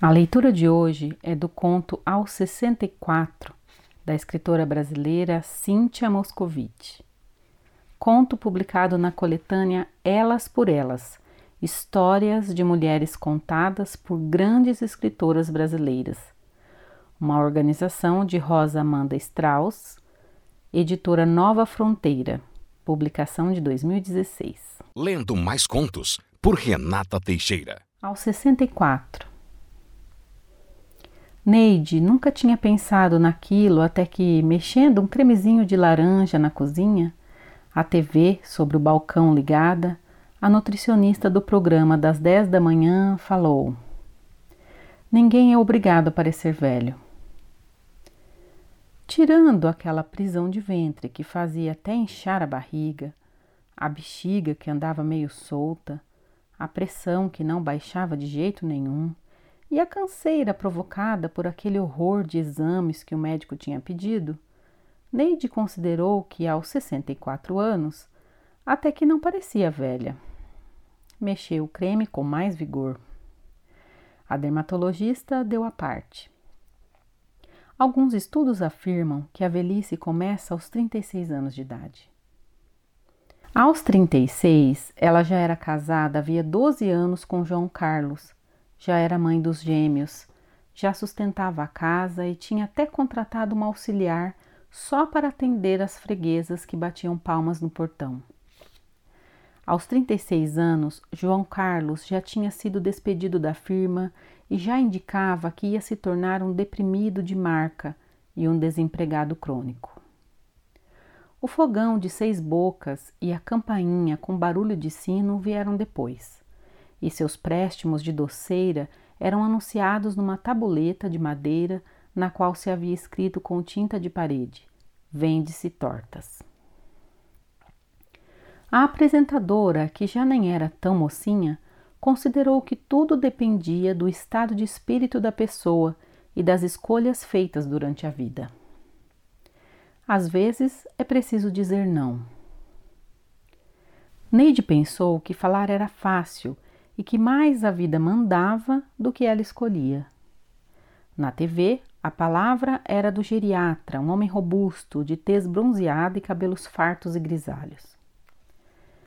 A leitura de hoje é do conto Aos 64, da escritora brasileira Cíntia Moscovitch. Conto publicado na coletânea Elas por Elas Histórias de Mulheres Contadas por Grandes Escritoras Brasileiras. Uma organização de Rosa Amanda Strauss, editora Nova Fronteira, publicação de 2016. Lendo mais contos por Renata Teixeira. Aos 64. Neide nunca tinha pensado naquilo até que, mexendo um cremezinho de laranja na cozinha, a TV sobre o balcão ligada, a nutricionista do programa das 10 da manhã falou: Ninguém é obrigado a parecer velho. Tirando aquela prisão de ventre que fazia até inchar a barriga, a bexiga que andava meio solta, a pressão que não baixava de jeito nenhum, e a canseira provocada por aquele horror de exames que o médico tinha pedido, Neide considerou que aos 64 anos até que não parecia velha. Mexeu o creme com mais vigor. A dermatologista deu a parte. Alguns estudos afirmam que a velhice começa aos 36 anos de idade. Aos 36, ela já era casada havia 12 anos com João Carlos, já era mãe dos gêmeos, já sustentava a casa e tinha até contratado uma auxiliar só para atender as freguesas que batiam palmas no portão. Aos 36 anos, João Carlos já tinha sido despedido da firma e já indicava que ia se tornar um deprimido de marca e um desempregado crônico. O fogão de seis bocas e a campainha com barulho de sino vieram depois e seus préstimos de doceira eram anunciados numa tabuleta de madeira na qual se havia escrito com tinta de parede: Vende-se tortas. A apresentadora, que já nem era tão mocinha, considerou que tudo dependia do estado de espírito da pessoa e das escolhas feitas durante a vida. Às vezes é preciso dizer não. Neide pensou que falar era fácil e que mais a vida mandava do que ela escolhia. Na TV, a palavra era do geriatra, um homem robusto, de tez bronzeada e cabelos fartos e grisalhos.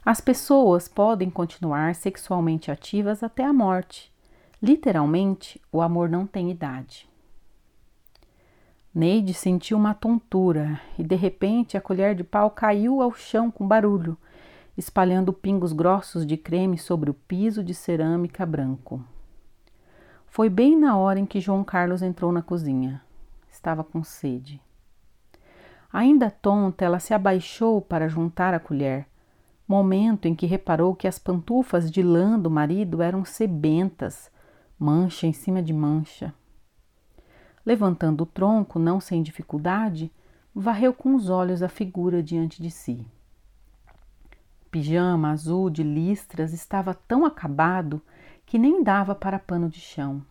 As pessoas podem continuar sexualmente ativas até a morte. Literalmente, o amor não tem idade. Neide sentiu uma tontura e de repente a colher de pau caiu ao chão com barulho espalhando pingos grossos de creme sobre o piso de cerâmica branco. Foi bem na hora em que João Carlos entrou na cozinha. Estava com sede. Ainda tonta, ela se abaixou para juntar a colher, momento em que reparou que as pantufas de lã do marido eram sebentas, mancha em cima de mancha. Levantando o tronco, não sem dificuldade, varreu com os olhos a figura diante de si pijama azul de listras estava tão acabado que nem dava para pano de chão.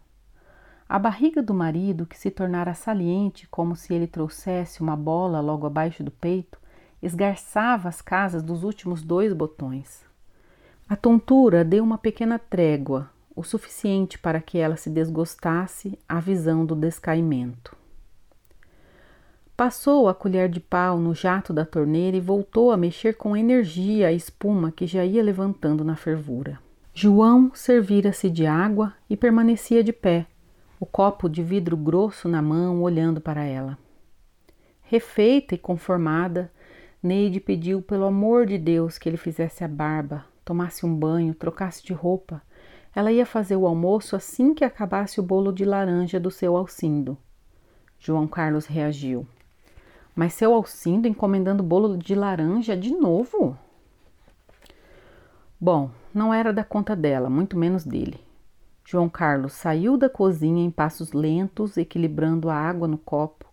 A barriga do marido, que se tornara saliente como se ele trouxesse uma bola logo abaixo do peito, esgarçava as casas dos últimos dois botões. A tontura deu uma pequena trégua, o suficiente para que ela se desgostasse à visão do descaimento. Passou a colher de pau no jato da torneira e voltou a mexer com energia a espuma que já ia levantando na fervura. João servira-se de água e permanecia de pé, o copo de vidro grosso na mão, olhando para ela. Refeita e conformada, Neide pediu pelo amor de Deus que ele fizesse a barba, tomasse um banho, trocasse de roupa. Ela ia fazer o almoço assim que acabasse o bolo de laranja do seu Alcindo. João Carlos reagiu. Mas seu Alcindo encomendando bolo de laranja de novo? Bom, não era da conta dela, muito menos dele. João Carlos saiu da cozinha em passos lentos, equilibrando a água no copo,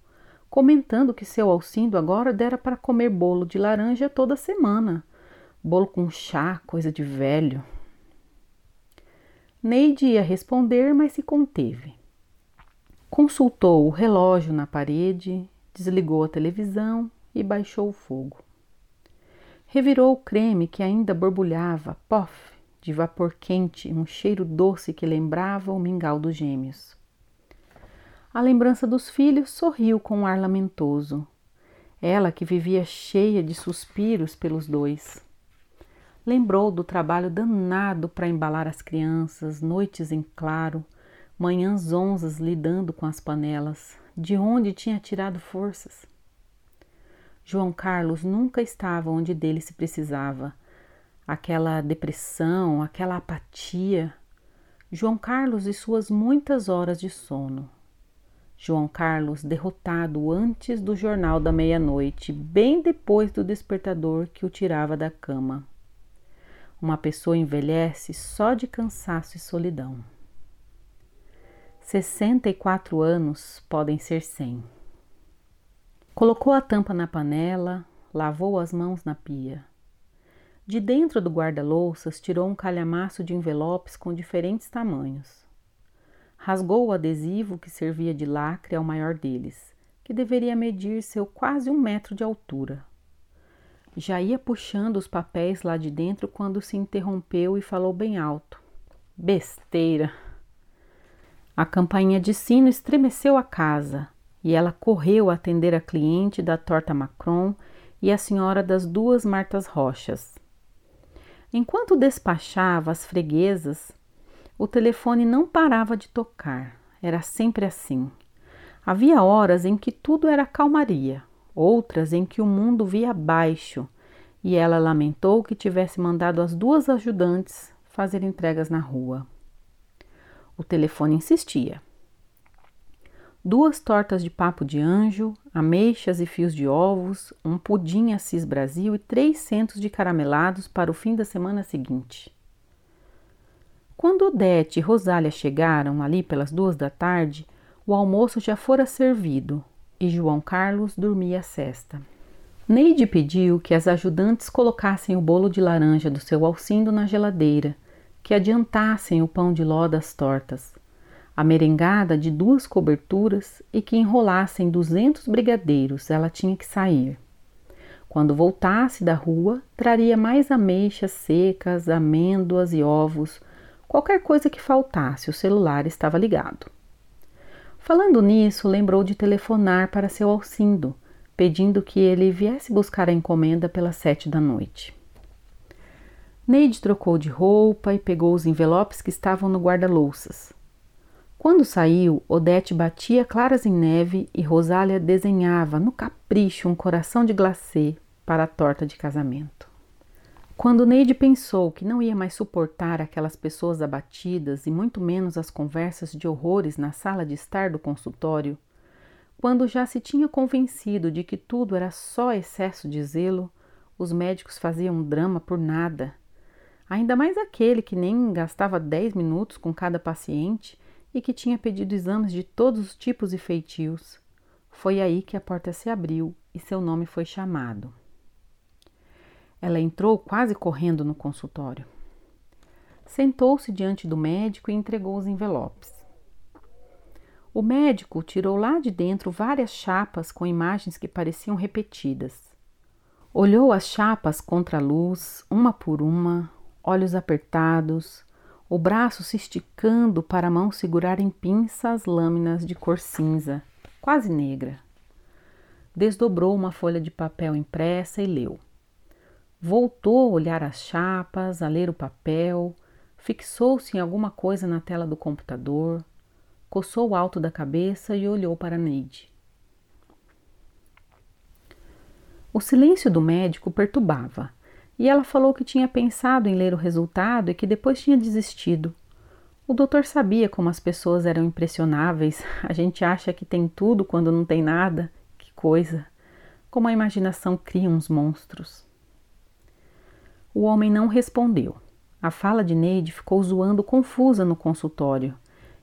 comentando que seu Alcindo agora dera para comer bolo de laranja toda semana. Bolo com chá, coisa de velho. Neide ia responder, mas se conteve. Consultou o relógio na parede desligou a televisão e baixou o fogo. Revirou o creme que ainda borbulhava, pof, de vapor quente, um cheiro doce que lembrava o mingau dos gêmeos. A lembrança dos filhos sorriu com um ar lamentoso. Ela que vivia cheia de suspiros pelos dois. Lembrou do trabalho danado para embalar as crianças, noites em claro, manhãs onzas lidando com as panelas, de onde tinha tirado forças. João Carlos nunca estava onde dele se precisava. Aquela depressão, aquela apatia. João Carlos e suas muitas horas de sono. João Carlos derrotado antes do jornal da meia-noite, bem depois do despertador que o tirava da cama. Uma pessoa envelhece só de cansaço e solidão. 64 anos podem ser 100. Colocou a tampa na panela, lavou as mãos na pia. De dentro do guarda-louças tirou um calhamaço de envelopes com diferentes tamanhos rasgou o adesivo que servia de lacre ao maior deles, que deveria medir seu quase um metro de altura. Já ia puxando os papéis lá de dentro quando se interrompeu e falou bem alto: Besteira! A campainha de sino estremeceu a casa e ela correu atender a cliente da torta Macron e a senhora das duas Martas Rochas. Enquanto despachava as freguesas, o telefone não parava de tocar, era sempre assim. Havia horas em que tudo era calmaria, outras em que o mundo via abaixo, e ela lamentou que tivesse mandado as duas ajudantes fazer entregas na rua. O telefone insistia. Duas tortas de papo de anjo, ameixas e fios de ovos, um pudim Assis Brasil e três centos de caramelados para o fim da semana seguinte. Quando Odete e Rosália chegaram ali pelas duas da tarde, o almoço já fora servido e João Carlos dormia a cesta. Neide pediu que as ajudantes colocassem o bolo de laranja do seu alcindo na geladeira, que adiantassem o pão de ló das tortas, a merengada de duas coberturas e que enrolassem duzentos brigadeiros. Ela tinha que sair. Quando voltasse da rua, traria mais ameixas secas, amêndoas e ovos, Qualquer coisa que faltasse, o celular estava ligado. Falando nisso, lembrou de telefonar para seu Alcindo, pedindo que ele viesse buscar a encomenda pelas sete da noite. Neide trocou de roupa e pegou os envelopes que estavam no guarda-louças. Quando saiu, Odete batia claras em neve e Rosália desenhava no capricho um coração de glacê para a torta de casamento. Quando Neide pensou que não ia mais suportar aquelas pessoas abatidas e muito menos as conversas de horrores na sala de estar do consultório, quando já se tinha convencido de que tudo era só excesso de zelo, os médicos faziam um drama por nada. Ainda mais aquele que nem gastava dez minutos com cada paciente e que tinha pedido exames de todos os tipos e feitios. Foi aí que a porta se abriu e seu nome foi chamado. Ela entrou quase correndo no consultório. Sentou-se diante do médico e entregou os envelopes. O médico tirou lá de dentro várias chapas com imagens que pareciam repetidas. Olhou as chapas contra a luz, uma por uma, olhos apertados, o braço se esticando para a mão segurar em pinça as lâminas de cor cinza, quase negra. Desdobrou uma folha de papel impressa e leu. Voltou a olhar as chapas, a ler o papel, fixou-se em alguma coisa na tela do computador, coçou o alto da cabeça e olhou para Neide. O silêncio do médico perturbava, e ela falou que tinha pensado em ler o resultado e que depois tinha desistido. O doutor sabia como as pessoas eram impressionáveis. A gente acha que tem tudo quando não tem nada. Que coisa! Como a imaginação cria uns monstros. O homem não respondeu. A fala de Neide ficou zoando confusa no consultório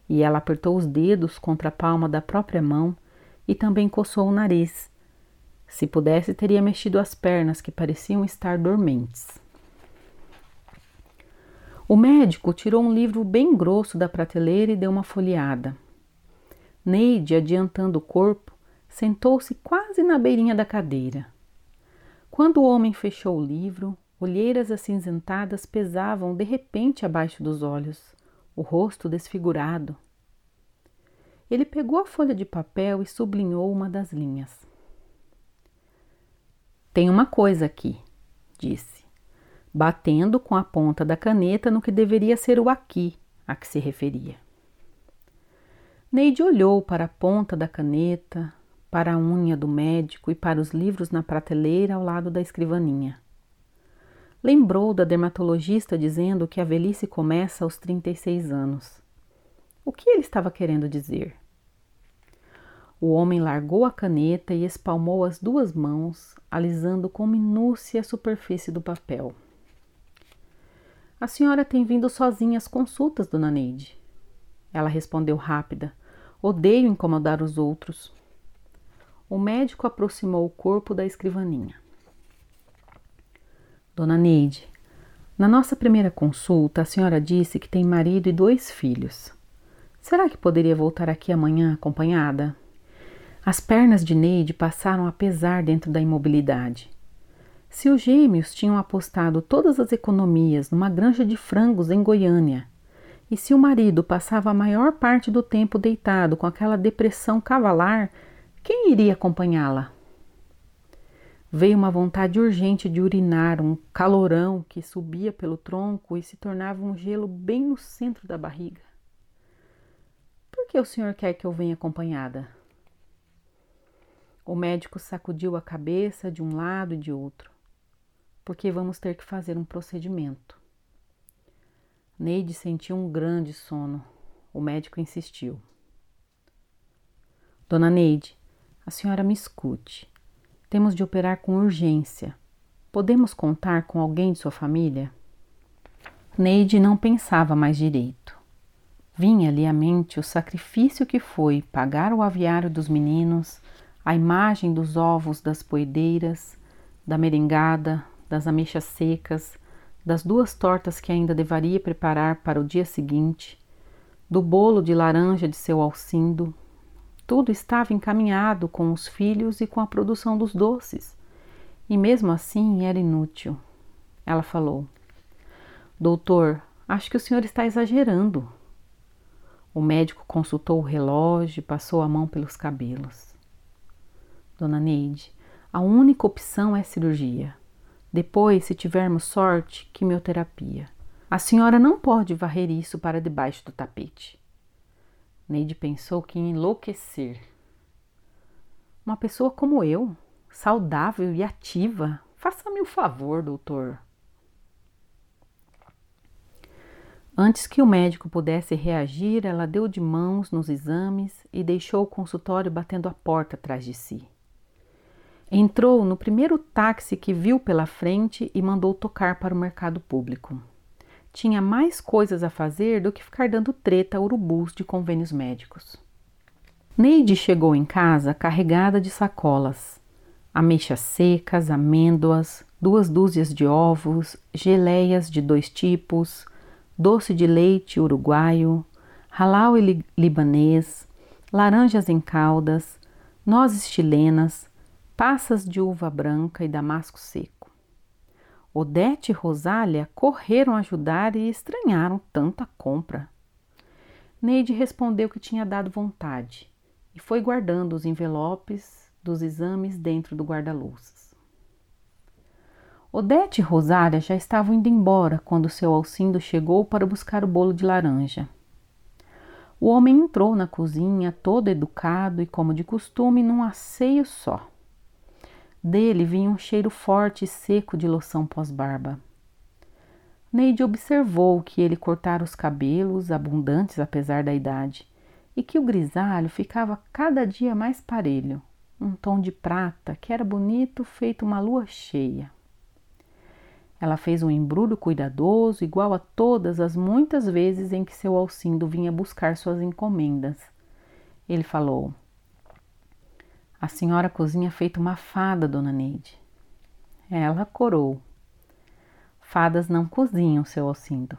e ela apertou os dedos contra a palma da própria mão e também coçou o nariz. Se pudesse, teria mexido as pernas que pareciam estar dormentes. O médico tirou um livro bem grosso da prateleira e deu uma folheada. Neide, adiantando o corpo, sentou-se quase na beirinha da cadeira. Quando o homem fechou o livro, Olheiras acinzentadas pesavam de repente abaixo dos olhos, o rosto desfigurado. Ele pegou a folha de papel e sublinhou uma das linhas. Tem uma coisa aqui, disse, batendo com a ponta da caneta no que deveria ser o aqui a que se referia. Neide olhou para a ponta da caneta, para a unha do médico e para os livros na prateleira ao lado da escrivaninha. Lembrou da dermatologista dizendo que a velhice começa aos 36 anos. O que ele estava querendo dizer? O homem largou a caneta e espalmou as duas mãos, alisando com minúcia a superfície do papel. A senhora tem vindo sozinha às consultas, dona Neide. Ela respondeu rápida. Odeio incomodar os outros. O médico aproximou o corpo da escrivaninha. Dona Neide, na nossa primeira consulta, a senhora disse que tem marido e dois filhos. Será que poderia voltar aqui amanhã acompanhada? As pernas de Neide passaram a pesar dentro da imobilidade. Se os gêmeos tinham apostado todas as economias numa granja de frangos em Goiânia, e se o marido passava a maior parte do tempo deitado com aquela depressão cavalar, quem iria acompanhá-la? Veio uma vontade urgente de urinar, um calorão que subia pelo tronco e se tornava um gelo bem no centro da barriga. Por que o senhor quer que eu venha acompanhada? O médico sacudiu a cabeça de um lado e de outro, porque vamos ter que fazer um procedimento. Neide sentiu um grande sono. O médico insistiu. Dona Neide, a senhora me escute. Temos de operar com urgência. Podemos contar com alguém de sua família? Neide não pensava mais direito. Vinha-lhe à mente o sacrifício que foi pagar o aviário dos meninos, a imagem dos ovos das poedeiras, da merengada, das ameixas secas, das duas tortas que ainda deveria preparar para o dia seguinte, do bolo de laranja de seu Alcindo. Tudo estava encaminhado com os filhos e com a produção dos doces. E mesmo assim era inútil. Ela falou: Doutor, acho que o senhor está exagerando. O médico consultou o relógio e passou a mão pelos cabelos dona Neide, a única opção é cirurgia. Depois, se tivermos sorte, quimioterapia. A senhora não pode varrer isso para debaixo do tapete. Neide pensou que ia enlouquecer. Uma pessoa como eu, saudável e ativa, faça-me o favor, doutor. Antes que o médico pudesse reagir, ela deu de mãos nos exames e deixou o consultório batendo a porta atrás de si. Entrou no primeiro táxi que viu pela frente e mandou tocar para o mercado público. Tinha mais coisas a fazer do que ficar dando treta a urubus de convênios médicos. Neide chegou em casa carregada de sacolas, ameixas secas, amêndoas, duas dúzias de ovos, geleias de dois tipos, doce de leite uruguaio, halal e libanês, laranjas em caldas, nozes chilenas, passas de uva branca e damasco seco. Odete e Rosália correram ajudar e estranharam tanta compra. Neide respondeu que tinha dado vontade e foi guardando os envelopes dos exames dentro do guarda-louças. Odete e Rosália já estavam indo embora quando seu Alcindo chegou para buscar o bolo de laranja. O homem entrou na cozinha todo educado e, como de costume, num asseio só. Dele vinha um cheiro forte e seco de loção pós-barba. Neide observou que ele cortara os cabelos, abundantes apesar da idade, e que o grisalho ficava cada dia mais parelho, um tom de prata que era bonito, feito uma lua cheia. Ela fez um embrulho cuidadoso, igual a todas as muitas vezes em que seu Alcindo vinha buscar suas encomendas. Ele falou: a senhora cozinha feito uma fada, dona Neide. Ela corou. Fadas não cozinham, seu Alcindo.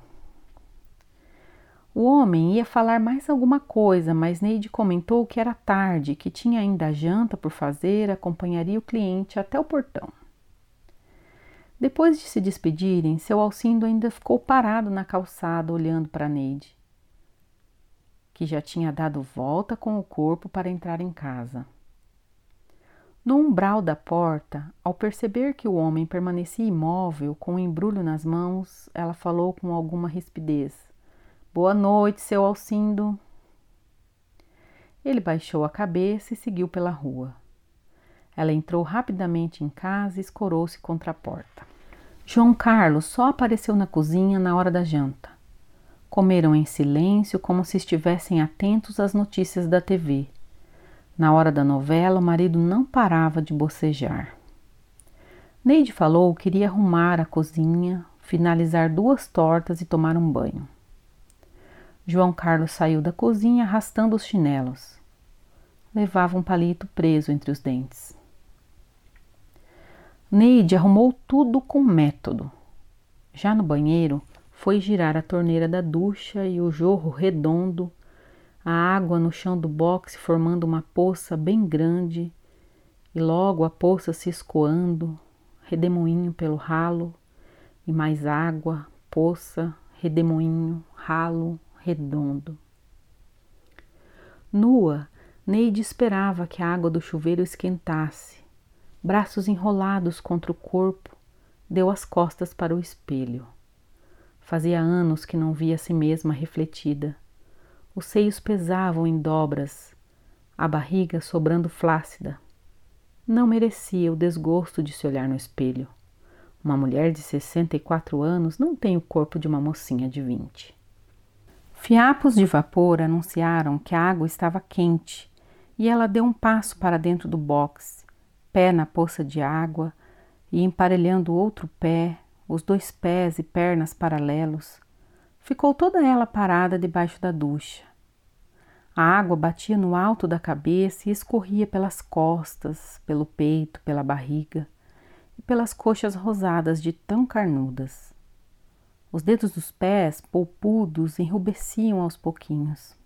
O homem ia falar mais alguma coisa, mas Neide comentou que era tarde, que tinha ainda janta por fazer, acompanharia o cliente até o portão. Depois de se despedirem, seu Alcindo ainda ficou parado na calçada olhando para Neide, que já tinha dado volta com o corpo para entrar em casa. No umbral da porta, ao perceber que o homem permanecia imóvel, com o um embrulho nas mãos, ela falou com alguma rispidez: Boa noite, seu Alcindo. Ele baixou a cabeça e seguiu pela rua. Ela entrou rapidamente em casa e escorou-se contra a porta. João Carlos só apareceu na cozinha na hora da janta. Comeram em silêncio, como se estivessem atentos às notícias da TV na hora da novela, o marido não parava de bocejar. Neide falou que iria arrumar a cozinha, finalizar duas tortas e tomar um banho. João Carlos saiu da cozinha arrastando os chinelos. Levava um palito preso entre os dentes. Neide arrumou tudo com método. Já no banheiro, foi girar a torneira da ducha e o jorro redondo a água no chão do boxe formando uma poça bem grande e logo a poça se escoando, redemoinho pelo ralo, e mais água, poça, redemoinho, ralo, redondo. Nua, Neide esperava que a água do chuveiro esquentasse. Braços enrolados contra o corpo, deu as costas para o espelho. Fazia anos que não via a si mesma refletida os seios pesavam em dobras, a barriga sobrando flácida. Não merecia o desgosto de se olhar no espelho. Uma mulher de 64 anos não tem o corpo de uma mocinha de 20. Fiapos de vapor anunciaram que a água estava quente e ela deu um passo para dentro do box, pé na poça de água e emparelhando outro pé, os dois pés e pernas paralelos, Ficou toda ela parada debaixo da ducha. A água batia no alto da cabeça e escorria pelas costas, pelo peito, pela barriga e pelas coxas rosadas de tão carnudas. Os dedos dos pés, polpudos, enrubesciam aos pouquinhos.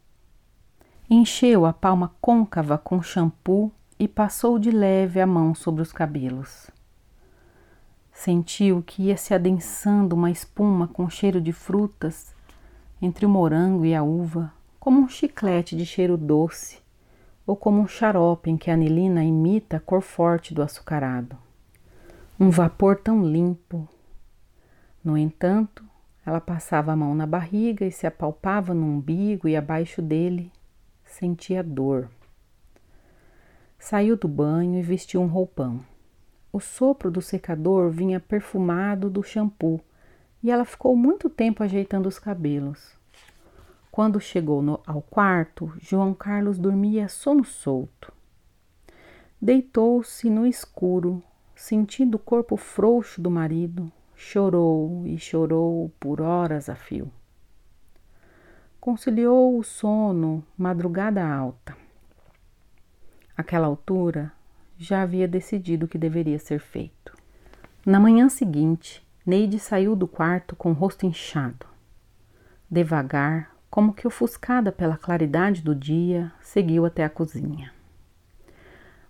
Encheu a palma côncava com shampoo e passou de leve a mão sobre os cabelos. Sentiu que ia se adensando uma espuma com cheiro de frutas entre o morango e a uva, como um chiclete de cheiro doce, ou como um xarope em que a anilina imita a cor forte do açucarado. Um vapor tão limpo. No entanto, ela passava a mão na barriga e se apalpava no umbigo e abaixo dele sentia dor. Saiu do banho e vestiu um roupão. O sopro do secador vinha perfumado do shampoo e ela ficou muito tempo ajeitando os cabelos. Quando chegou no, ao quarto, João Carlos dormia sono solto. Deitou-se no escuro, sentindo o corpo frouxo do marido, chorou e chorou por horas a fio. Conciliou o sono, madrugada alta. Aquela altura, já havia decidido o que deveria ser feito. Na manhã seguinte, Neide saiu do quarto com o rosto inchado. Devagar, como que ofuscada pela claridade do dia, seguiu até a cozinha.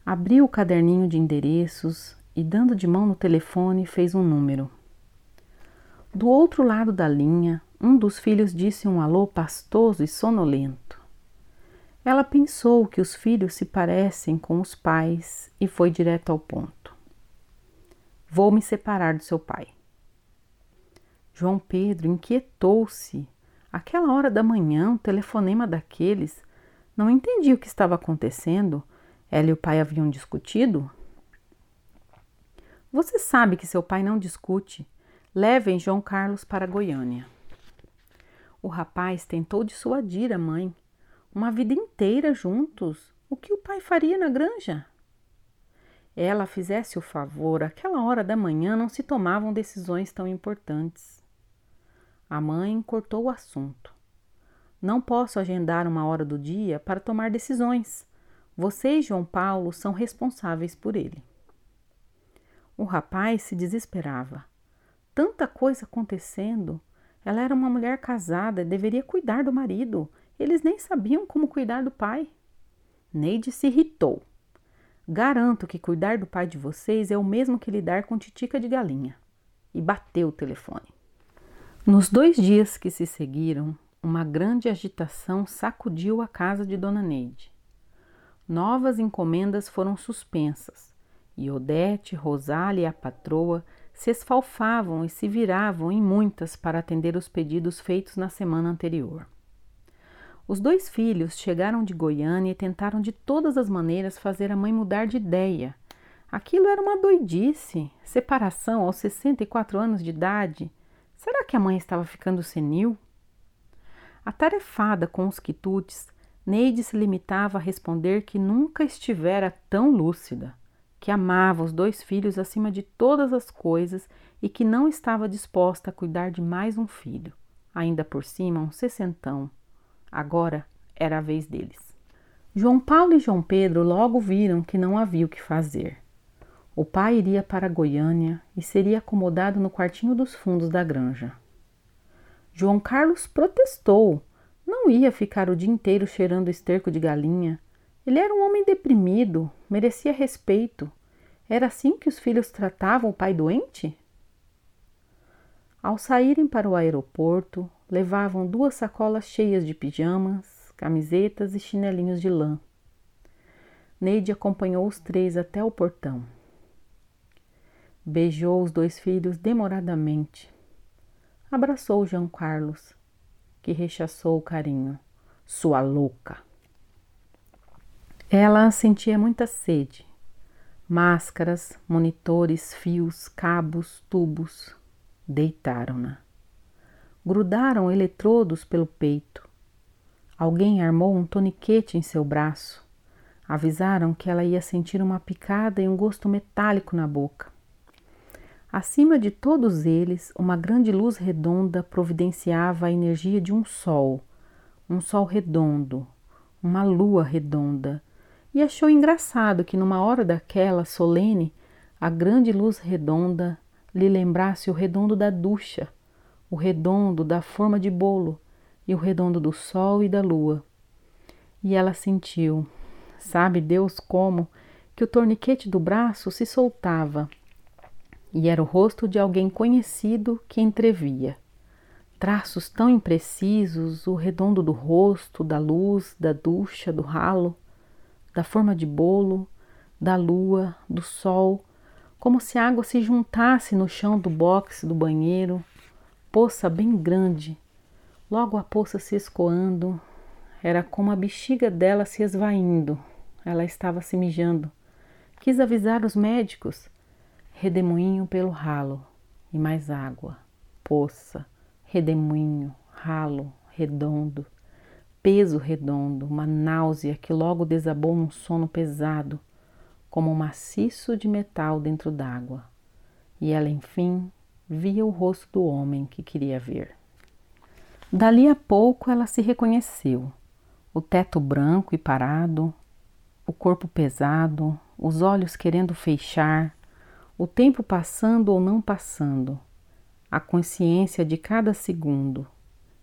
Abriu o caderninho de endereços e, dando de mão no telefone, fez um número. Do outro lado da linha, um dos filhos disse um alô pastoso e sonolento. Ela pensou que os filhos se parecem com os pais e foi direto ao ponto. Vou me separar do seu pai. João Pedro inquietou-se. Aquela hora da manhã, um telefonema daqueles. Não entendia o que estava acontecendo. Ela e o pai haviam discutido? Você sabe que seu pai não discute. Levem João Carlos para Goiânia. O rapaz tentou dissuadir a mãe, uma vida inteira juntos. O que o pai faria na granja? Ela fizesse o favor, aquela hora da manhã não se tomavam decisões tão importantes. A mãe cortou o assunto. Não posso agendar uma hora do dia para tomar decisões. Você e João Paulo são responsáveis por ele. O rapaz se desesperava. Tanta coisa acontecendo. Ela era uma mulher casada, deveria cuidar do marido. Eles nem sabiam como cuidar do pai. Neide se irritou. Garanto que cuidar do pai de vocês é o mesmo que lidar com titica de galinha. e bateu o telefone. Nos dois dias que se seguiram, uma grande agitação sacudiu a casa de Dona Neide. Novas encomendas foram suspensas e Odete, Rosália e a patroa se esfalfavam e se viravam em muitas para atender os pedidos feitos na semana anterior. Os dois filhos chegaram de Goiânia e tentaram de todas as maneiras fazer a mãe mudar de ideia. Aquilo era uma doidice, separação aos 64 anos de idade. Será que a mãe estava ficando senil? Atarefada com os quitutes, Neide se limitava a responder que nunca estivera tão lúcida, que amava os dois filhos acima de todas as coisas e que não estava disposta a cuidar de mais um filho, ainda por cima um sessentão. Agora era a vez deles. João Paulo e João Pedro logo viram que não havia o que fazer. O pai iria para Goiânia e seria acomodado no quartinho dos fundos da granja. João Carlos protestou. Não ia ficar o dia inteiro cheirando esterco de galinha. Ele era um homem deprimido, merecia respeito. Era assim que os filhos tratavam o pai doente? Ao saírem para o aeroporto, levavam duas sacolas cheias de pijamas, camisetas e chinelinhos de lã. Neide acompanhou os três até o portão. Beijou os dois filhos demoradamente abraçou João Carlos, que rechaçou o carinho. Sua louca! Ela sentia muita sede. Máscaras, monitores, fios, cabos, tubos. Deitaram-na. Grudaram eletrodos pelo peito. Alguém armou um toniquete em seu braço. Avisaram que ela ia sentir uma picada e um gosto metálico na boca. Acima de todos eles, uma grande luz redonda providenciava a energia de um sol, um sol redondo, uma lua redonda, e achou engraçado que numa hora daquela solene, a grande luz redonda lhe lembrasse o redondo da ducha, o redondo da forma de bolo e o redondo do sol e da lua. E ela sentiu, sabe Deus como, que o torniquete do braço se soltava e era o rosto de alguém conhecido que entrevia. Traços tão imprecisos, o redondo do rosto, da luz, da ducha, do ralo, da forma de bolo, da lua, do sol, como se a água se juntasse no chão do boxe do banheiro, poça bem grande. Logo a poça se escoando, era como a bexiga dela se esvaindo. Ela estava se mijando. Quis avisar os médicos redemoinho pelo ralo e mais água, poça, redemoinho, ralo, redondo, peso redondo, uma náusea que logo desabou num sono pesado, como um maciço de metal dentro d'água. E ela, enfim, via o rosto do homem que queria ver. Dali a pouco ela se reconheceu. O teto branco e parado, o corpo pesado, os olhos querendo fechar, o tempo passando ou não passando, a consciência de cada segundo,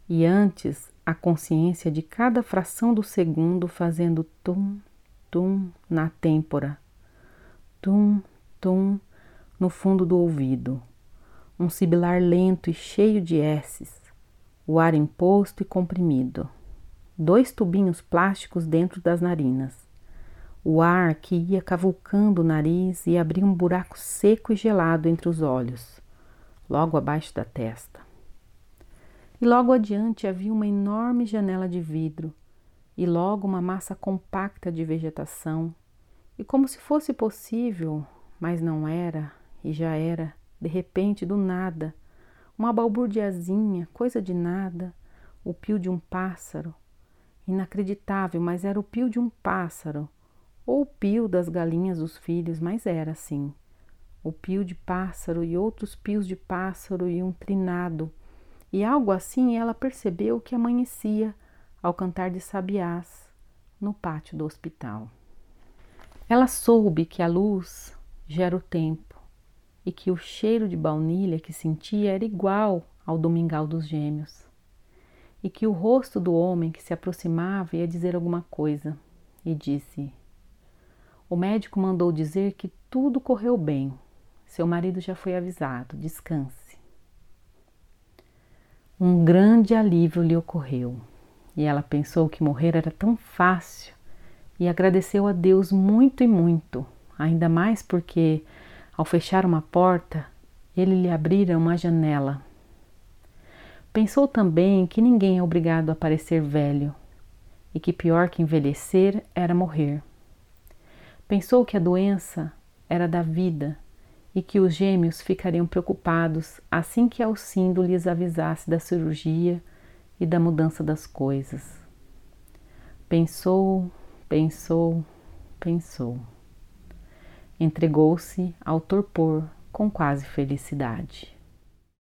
e antes a consciência de cada fração do segundo fazendo tum, tum na têmpora, tum, tum no fundo do ouvido, um sibilar lento e cheio de S's, o ar imposto e comprimido, dois tubinhos plásticos dentro das narinas o ar que ia cavucando o nariz e abria um buraco seco e gelado entre os olhos, logo abaixo da testa. E logo adiante havia uma enorme janela de vidro, e logo uma massa compacta de vegetação, e como se fosse possível, mas não era, e já era, de repente, do nada, uma balburdiazinha, coisa de nada, o pio de um pássaro. Inacreditável, mas era o pio de um pássaro ou o pio das galinhas dos filhos, mas era assim. O pio de pássaro e outros pios de pássaro e um trinado. E algo assim ela percebeu que amanhecia ao cantar de sabiás no pátio do hospital. Ela soube que a luz gera o tempo e que o cheiro de baunilha que sentia era igual ao do mingau dos gêmeos, e que o rosto do homem que se aproximava ia dizer alguma coisa, e disse: o médico mandou dizer que tudo correu bem. Seu marido já foi avisado, descanse. Um grande alívio lhe ocorreu e ela pensou que morrer era tão fácil e agradeceu a Deus muito e muito, ainda mais porque, ao fechar uma porta, ele lhe abrira uma janela. Pensou também que ninguém é obrigado a parecer velho e que pior que envelhecer era morrer. Pensou que a doença era da vida e que os gêmeos ficariam preocupados assim que Alcindo lhes avisasse da cirurgia e da mudança das coisas. Pensou, pensou, pensou. Entregou-se ao torpor com quase felicidade.